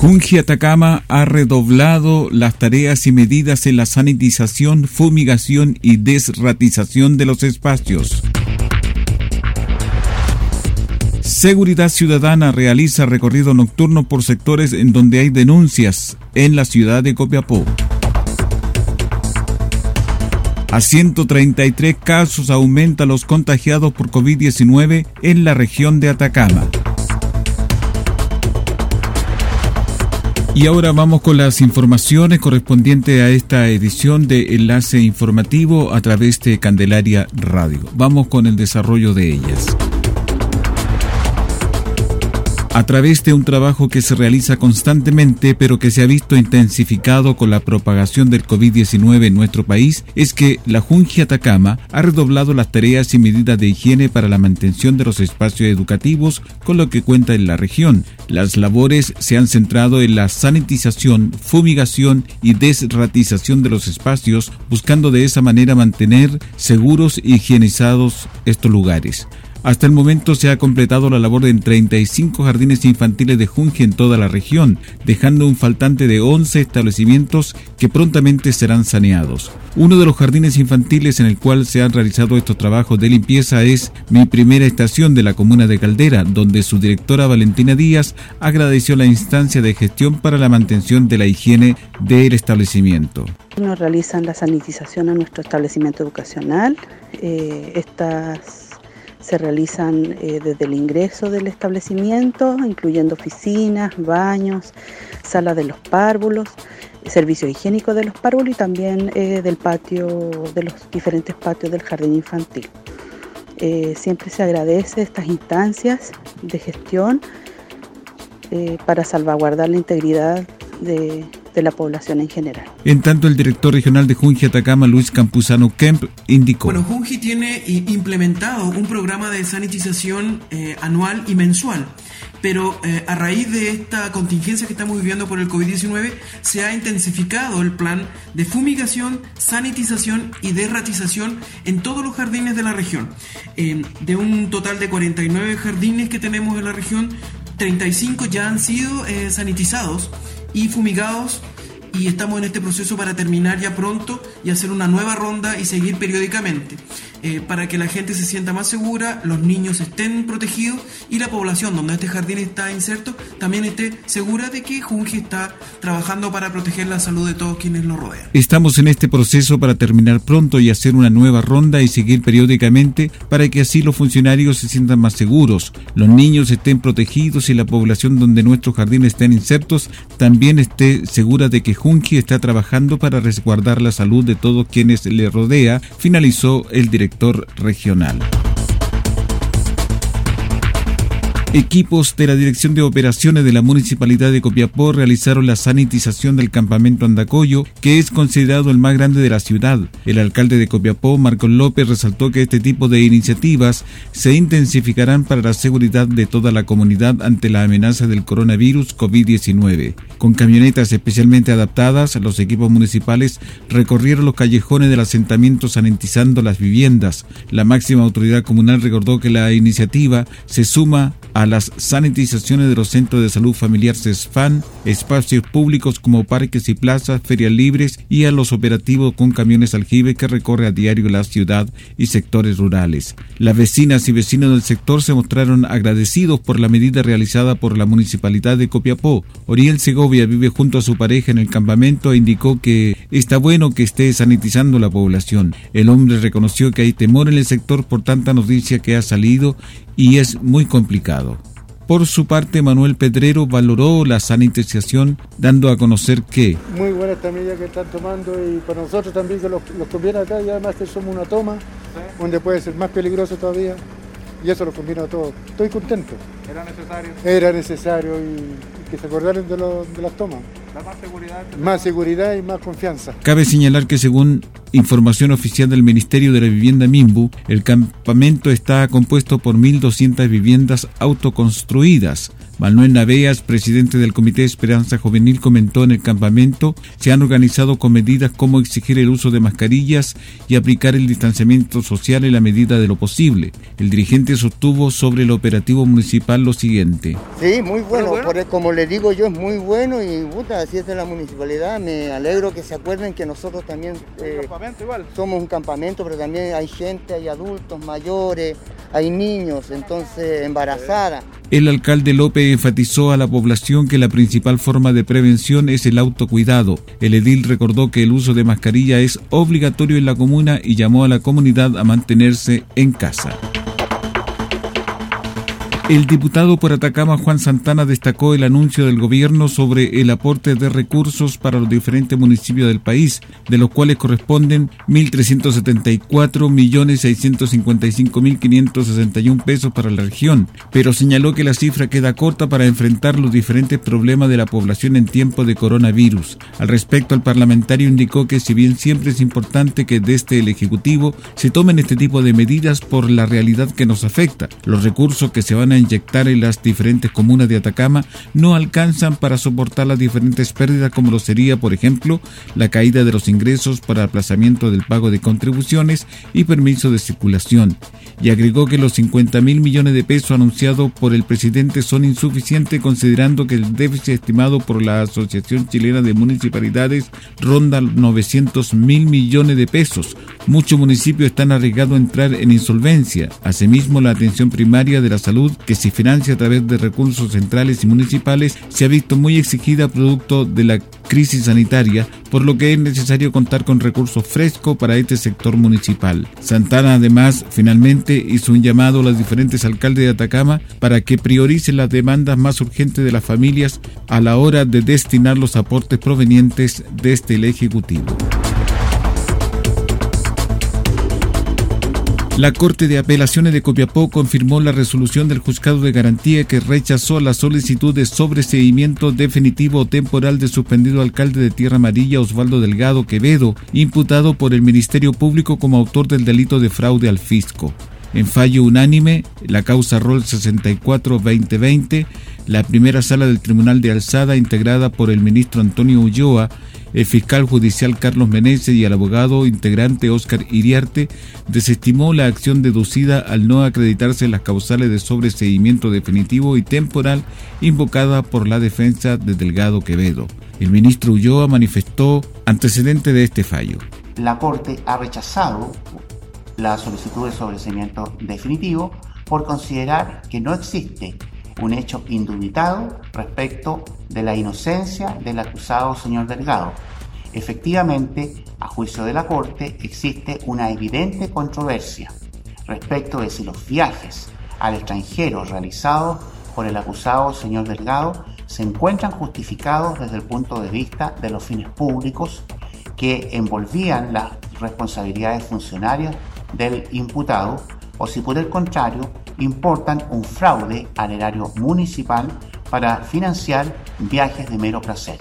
Junji Atacama ha redoblado las tareas y medidas en la sanitización, fumigación y desratización de los espacios. Seguridad Ciudadana realiza recorrido nocturno por sectores en donde hay denuncias en la ciudad de Copiapó. A 133 casos aumenta los contagiados por COVID-19 en la región de Atacama. Y ahora vamos con las informaciones correspondientes a esta edición de Enlace Informativo a través de Candelaria Radio. Vamos con el desarrollo de ellas a través de un trabajo que se realiza constantemente pero que se ha visto intensificado con la propagación del COVID-19 en nuestro país, es que la Junji Atacama ha redoblado las tareas y medidas de higiene para la mantención de los espacios educativos con lo que cuenta en la región. Las labores se han centrado en la sanitización, fumigación y desratización de los espacios, buscando de esa manera mantener seguros y higienizados estos lugares. Hasta el momento se ha completado la labor de 35 jardines infantiles de Junji en toda la región, dejando un faltante de 11 establecimientos que prontamente serán saneados. Uno de los jardines infantiles en el cual se han realizado estos trabajos de limpieza es Mi Primera Estación de la comuna de Caldera, donde su directora Valentina Díaz agradeció la instancia de gestión para la mantención de la higiene del establecimiento. Nos realizan la sanitización a nuestro establecimiento educacional. Eh, estas se realizan eh, desde el ingreso del establecimiento, incluyendo oficinas, baños, sala de los párvulos, servicio higiénico de los párvulos y también eh, del patio, de los diferentes patios del jardín infantil. Eh, siempre se agradece estas instancias de gestión para salvaguardar la integridad de, de la población en general. En tanto, el director regional de Junji Atacama, Luis Campuzano Kemp, indicó. Bueno, Junji tiene implementado un programa de sanitización eh, anual y mensual, pero eh, a raíz de esta contingencia que estamos viviendo por el COVID-19, se ha intensificado el plan de fumigación, sanitización y derratización en todos los jardines de la región. Eh, de un total de 49 jardines que tenemos en la región, 35 ya han sido sanitizados y fumigados y estamos en este proceso para terminar ya pronto y hacer una nueva ronda y seguir periódicamente. Eh, para que la gente se sienta más segura, los niños estén protegidos y la población donde este jardín está inserto también esté segura de que Junji está trabajando para proteger la salud de todos quienes lo rodean. Estamos en este proceso para terminar pronto y hacer una nueva ronda y seguir periódicamente para que así los funcionarios se sientan más seguros, los niños estén protegidos y la población donde nuestros jardines estén insertos también esté segura de que Junji está trabajando para resguardar la salud de todos quienes le rodea, finalizó el director regional. Equipos de la Dirección de Operaciones de la Municipalidad de Copiapó realizaron la sanitización del campamento Andacoyo, que es considerado el más grande de la ciudad. El alcalde de Copiapó, Marcos López, resaltó que este tipo de iniciativas se intensificarán para la seguridad de toda la comunidad ante la amenaza del coronavirus COVID-19. Con camionetas especialmente adaptadas, los equipos municipales recorrieron los callejones del asentamiento sanitizando las viviendas. La máxima autoridad comunal recordó que la iniciativa se suma a a las sanitizaciones de los centros de salud familiar CESFAN, espacios públicos como parques y plazas, ferias libres y a los operativos con camiones aljibe que recorre a diario la ciudad y sectores rurales. Las vecinas y vecinos del sector se mostraron agradecidos por la medida realizada por la municipalidad de Copiapó. Oriel Segovia vive junto a su pareja en el campamento e indicó que está bueno que esté sanitizando la población. El hombre reconoció que hay temor en el sector por tanta noticia que ha salido y es muy complicado. Por su parte, Manuel Pedrero valoró la sanitización, dando a conocer que... Muy buena esta medida que están tomando y para nosotros también que los, conviene acá y además que somos una toma, donde puede ser más peligroso todavía y eso lo conviene a todos. Estoy contento. ¿Era necesario? Era necesario y, que se acordaran de, de las tomas. Más seguridad. Más seguridad y más confianza. Cabe señalar que según información oficial del Ministerio de la Vivienda Mimbu, el campamento está compuesto por 1.200 viviendas autoconstruidas. Manuel Naveas, presidente del Comité de Esperanza Juvenil, comentó en el campamento se han organizado con medidas como exigir el uso de mascarillas y aplicar el distanciamiento social en la medida de lo posible. El dirigente sostuvo sobre el operativo municipal lo siguiente. Sí, muy bueno, como le digo yo, es muy bueno y puta, así es de la municipalidad. Me alegro que se acuerden que nosotros también eh, somos un campamento, pero también hay gente, hay adultos mayores, hay niños, entonces embarazadas. El alcalde López enfatizó a la población que la principal forma de prevención es el autocuidado. El edil recordó que el uso de mascarilla es obligatorio en la comuna y llamó a la comunidad a mantenerse en casa. El diputado por Atacama Juan Santana destacó el anuncio del gobierno sobre el aporte de recursos para los diferentes municipios del país, de los cuales corresponden 1.374.655.561 pesos para la región, pero señaló que la cifra queda corta para enfrentar los diferentes problemas de la población en tiempo de coronavirus. Al respecto, el parlamentario indicó que si bien siempre es importante que desde el Ejecutivo se tomen este tipo de medidas por la realidad que nos afecta, los recursos que se van a inyectar en las diferentes comunas de Atacama no alcanzan para soportar las diferentes pérdidas como lo sería, por ejemplo, la caída de los ingresos para aplazamiento del pago de contribuciones y permiso de circulación. Y agregó que los 50 mil millones de pesos anunciados por el presidente son insuficientes considerando que el déficit estimado por la Asociación Chilena de Municipalidades ronda 900 mil millones de pesos. Muchos municipios están arriesgados a entrar en insolvencia. Asimismo, la atención primaria de la salud que se financia a través de recursos centrales y municipales se ha visto muy exigida producto de la crisis sanitaria, por lo que es necesario contar con recursos frescos para este sector municipal. Santana además finalmente hizo un llamado a los diferentes alcaldes de Atacama para que prioricen las demandas más urgentes de las familias a la hora de destinar los aportes provenientes desde el Ejecutivo. La Corte de Apelaciones de Copiapó confirmó la resolución del Juzgado de Garantía que rechazó la solicitud de sobreseimiento definitivo o temporal del suspendido alcalde de Tierra Amarilla Osvaldo Delgado Quevedo, imputado por el Ministerio Público como autor del delito de fraude al fisco. En fallo unánime, la causa Rol 64-2020, la primera sala del Tribunal de Alzada, integrada por el ministro Antonio Ulloa, el fiscal judicial Carlos Meneses y el abogado integrante Óscar Iriarte desestimó la acción deducida al no acreditarse las causales de sobreseguimiento definitivo y temporal invocada por la defensa de Delgado Quevedo. El ministro Ulloa manifestó antecedente de este fallo. La Corte ha rechazado la solicitud de sobreseimiento definitivo por considerar que no existe un hecho indubitado respecto de la inocencia del acusado señor Delgado. Efectivamente, a juicio de la Corte, existe una evidente controversia respecto de si los viajes al extranjero realizados por el acusado señor Delgado se encuentran justificados desde el punto de vista de los fines públicos que envolvían las responsabilidades funcionarias del imputado o si por el contrario importan un fraude al erario municipal para financiar viajes de mero placer,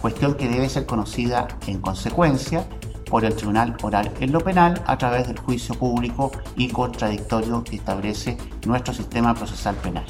cuestión que debe ser conocida en consecuencia por el Tribunal Oral en lo Penal a través del juicio público y contradictorio que establece nuestro sistema procesal penal.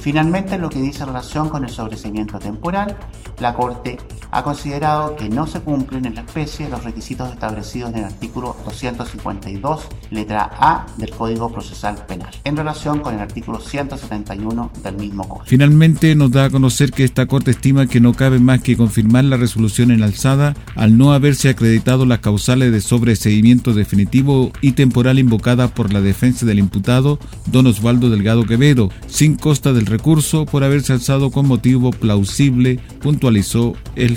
Finalmente, en lo que dice relación con el sobreseimiento temporal, la Corte ha considerado que no se cumplen en la especie los requisitos establecidos en el artículo 252, letra A del Código Procesal Penal, en relación con el artículo 171 del mismo código. Finalmente nos da a conocer que esta Corte estima que no cabe más que confirmar la resolución en alzada al no haberse acreditado las causales de sobreseguimiento definitivo y temporal invocada por la defensa del imputado don Osvaldo Delgado Quevedo, sin costa del recurso por haberse alzado con motivo plausible, puntualizó el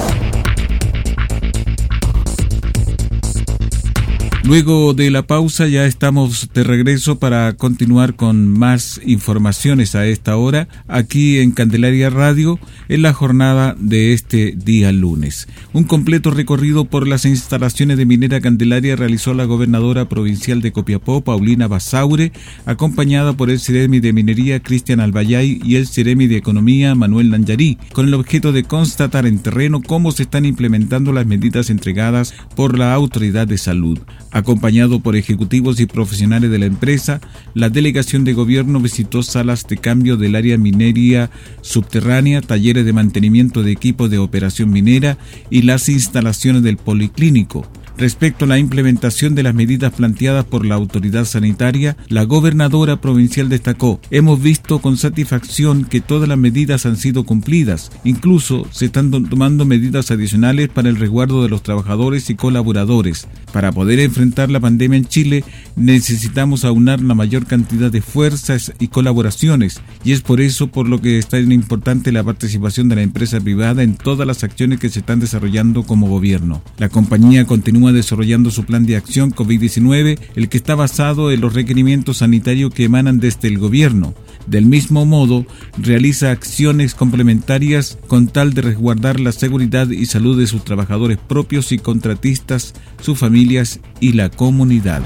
Luego de la pausa ya estamos de regreso para continuar con más informaciones a esta hora aquí en Candelaria Radio en la jornada de este día lunes. Un completo recorrido por las instalaciones de Minera Candelaria realizó la gobernadora provincial de Copiapó, Paulina Basaure, acompañada por el Ceremi de Minería, Cristian Albayay, y el Ceremi de Economía, Manuel Nanyarí, con el objeto de constatar en terreno cómo se están implementando las medidas entregadas por la Autoridad de Salud. Acompañado por ejecutivos y profesionales de la empresa, la delegación de gobierno visitó salas de cambio del área minería subterránea, talleres de mantenimiento de equipos de operación minera y las instalaciones del policlínico. Respecto a la implementación de las medidas planteadas por la autoridad sanitaria, la gobernadora provincial destacó, hemos visto con satisfacción que todas las medidas han sido cumplidas, incluso se están tomando medidas adicionales para el resguardo de los trabajadores y colaboradores. Para poder enfrentar la pandemia en Chile necesitamos aunar la mayor cantidad de fuerzas y colaboraciones, y es por eso por lo que está tan importante la participación de la empresa privada en todas las acciones que se están desarrollando como gobierno. La compañía continúa desarrollando su plan de acción COVID-19, el que está basado en los requerimientos sanitarios que emanan desde el gobierno. Del mismo modo, realiza acciones complementarias con tal de resguardar la seguridad y salud de sus trabajadores propios y contratistas, sus familias y la comunidad.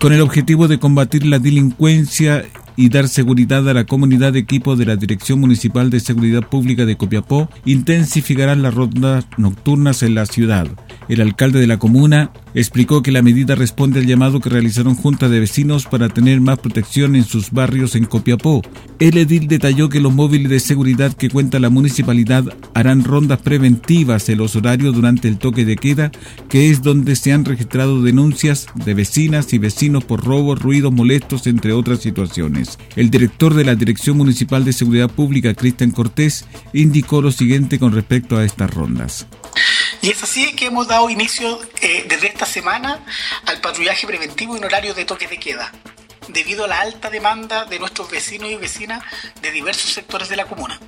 Con el objetivo de combatir la delincuencia y dar seguridad a la comunidad de equipo de la Dirección Municipal de Seguridad Pública de Copiapó intensificarán las rondas nocturnas en la ciudad. El alcalde de la comuna explicó que la medida responde al llamado que realizaron juntas de vecinos para tener más protección en sus barrios en Copiapó. El edil detalló que los móviles de seguridad que cuenta la municipalidad harán rondas preventivas en los horarios durante el toque de queda, que es donde se han registrado denuncias de vecinas y vecinos por robos, ruidos molestos, entre otras situaciones. El director de la Dirección Municipal de Seguridad Pública, Cristian Cortés, indicó lo siguiente con respecto a estas rondas. Y es así que hemos dado inicio eh, desde esta semana al patrullaje preventivo en horario de toque de queda, debido a la alta demanda de nuestros vecinos y vecinas de diversos sectores de la comuna.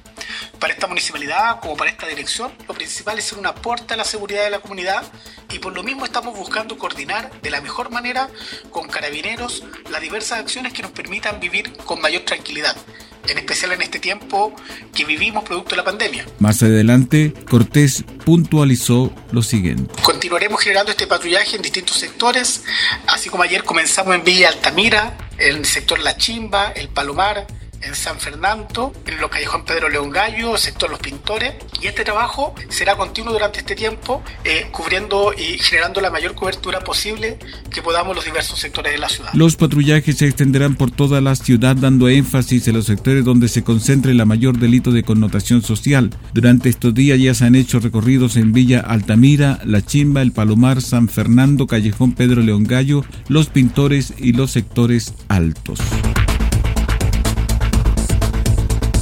Para esta municipalidad, como para esta dirección, lo principal es ser un aporte a la seguridad de la comunidad y por lo mismo estamos buscando coordinar de la mejor manera con carabineros las diversas acciones que nos permitan vivir con mayor tranquilidad en especial en este tiempo que vivimos producto de la pandemia. Más adelante, Cortés puntualizó lo siguiente. Continuaremos generando este patrullaje en distintos sectores, así como ayer comenzamos en Villa Altamira, en el sector La Chimba, El Palomar, en San Fernando, en los callejón Pedro León Gallo, sector Los Pintores, y este trabajo será continuo durante este tiempo, eh, cubriendo y generando la mayor cobertura posible que podamos los diversos sectores de la ciudad. Los patrullajes se extenderán por toda la ciudad dando énfasis en los sectores donde se concentre la mayor delito de connotación social. Durante estos días ya se han hecho recorridos en Villa Altamira, La Chimba, El Palomar, San Fernando, Callejón Pedro León Gallo, Los Pintores y los sectores altos.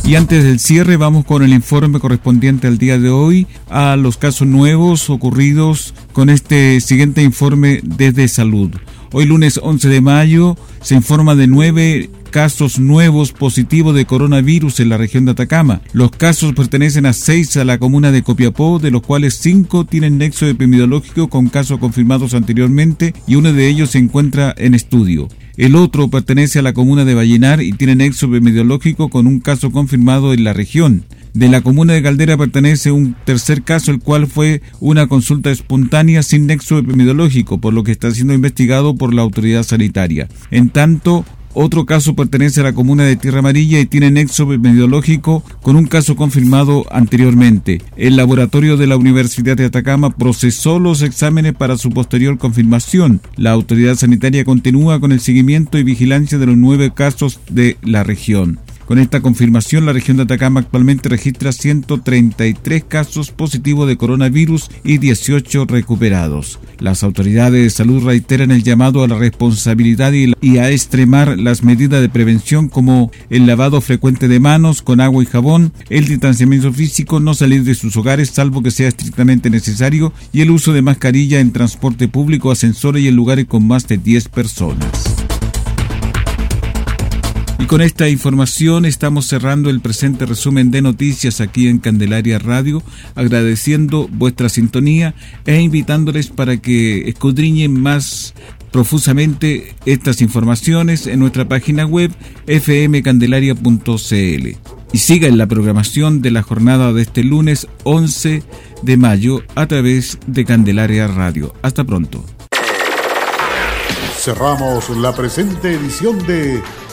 Y antes del cierre vamos con el informe correspondiente al día de hoy a los casos nuevos ocurridos con este siguiente informe desde salud. Hoy lunes 11 de mayo se informa de nueve casos nuevos positivos de coronavirus en la región de Atacama. Los casos pertenecen a seis a la comuna de Copiapó, de los cuales cinco tienen nexo epidemiológico con casos confirmados anteriormente y uno de ellos se encuentra en estudio. El otro pertenece a la comuna de Vallenar y tiene nexo epidemiológico con un caso confirmado en la región. De la comuna de Caldera pertenece un tercer caso, el cual fue una consulta espontánea sin nexo epidemiológico, por lo que está siendo investigado por la autoridad sanitaria. En tanto, otro caso pertenece a la comuna de Tierra Amarilla y tiene nexo epidemiológico con un caso confirmado anteriormente. El laboratorio de la Universidad de Atacama procesó los exámenes para su posterior confirmación. La autoridad sanitaria continúa con el seguimiento y vigilancia de los nueve casos de la región. Con esta confirmación, la región de Atacama actualmente registra 133 casos positivos de coronavirus y 18 recuperados. Las autoridades de salud reiteran el llamado a la responsabilidad y a extremar las medidas de prevención como el lavado frecuente de manos con agua y jabón, el distanciamiento físico, no salir de sus hogares salvo que sea estrictamente necesario y el uso de mascarilla en transporte público, ascensores y en lugares con más de 10 personas. Y con esta información estamos cerrando el presente resumen de noticias aquí en Candelaria Radio, agradeciendo vuestra sintonía e invitándoles para que escudriñen más profusamente estas informaciones en nuestra página web fmcandelaria.cl. Y siga en la programación de la jornada de este lunes 11 de mayo a través de Candelaria Radio. Hasta pronto. Cerramos la presente edición de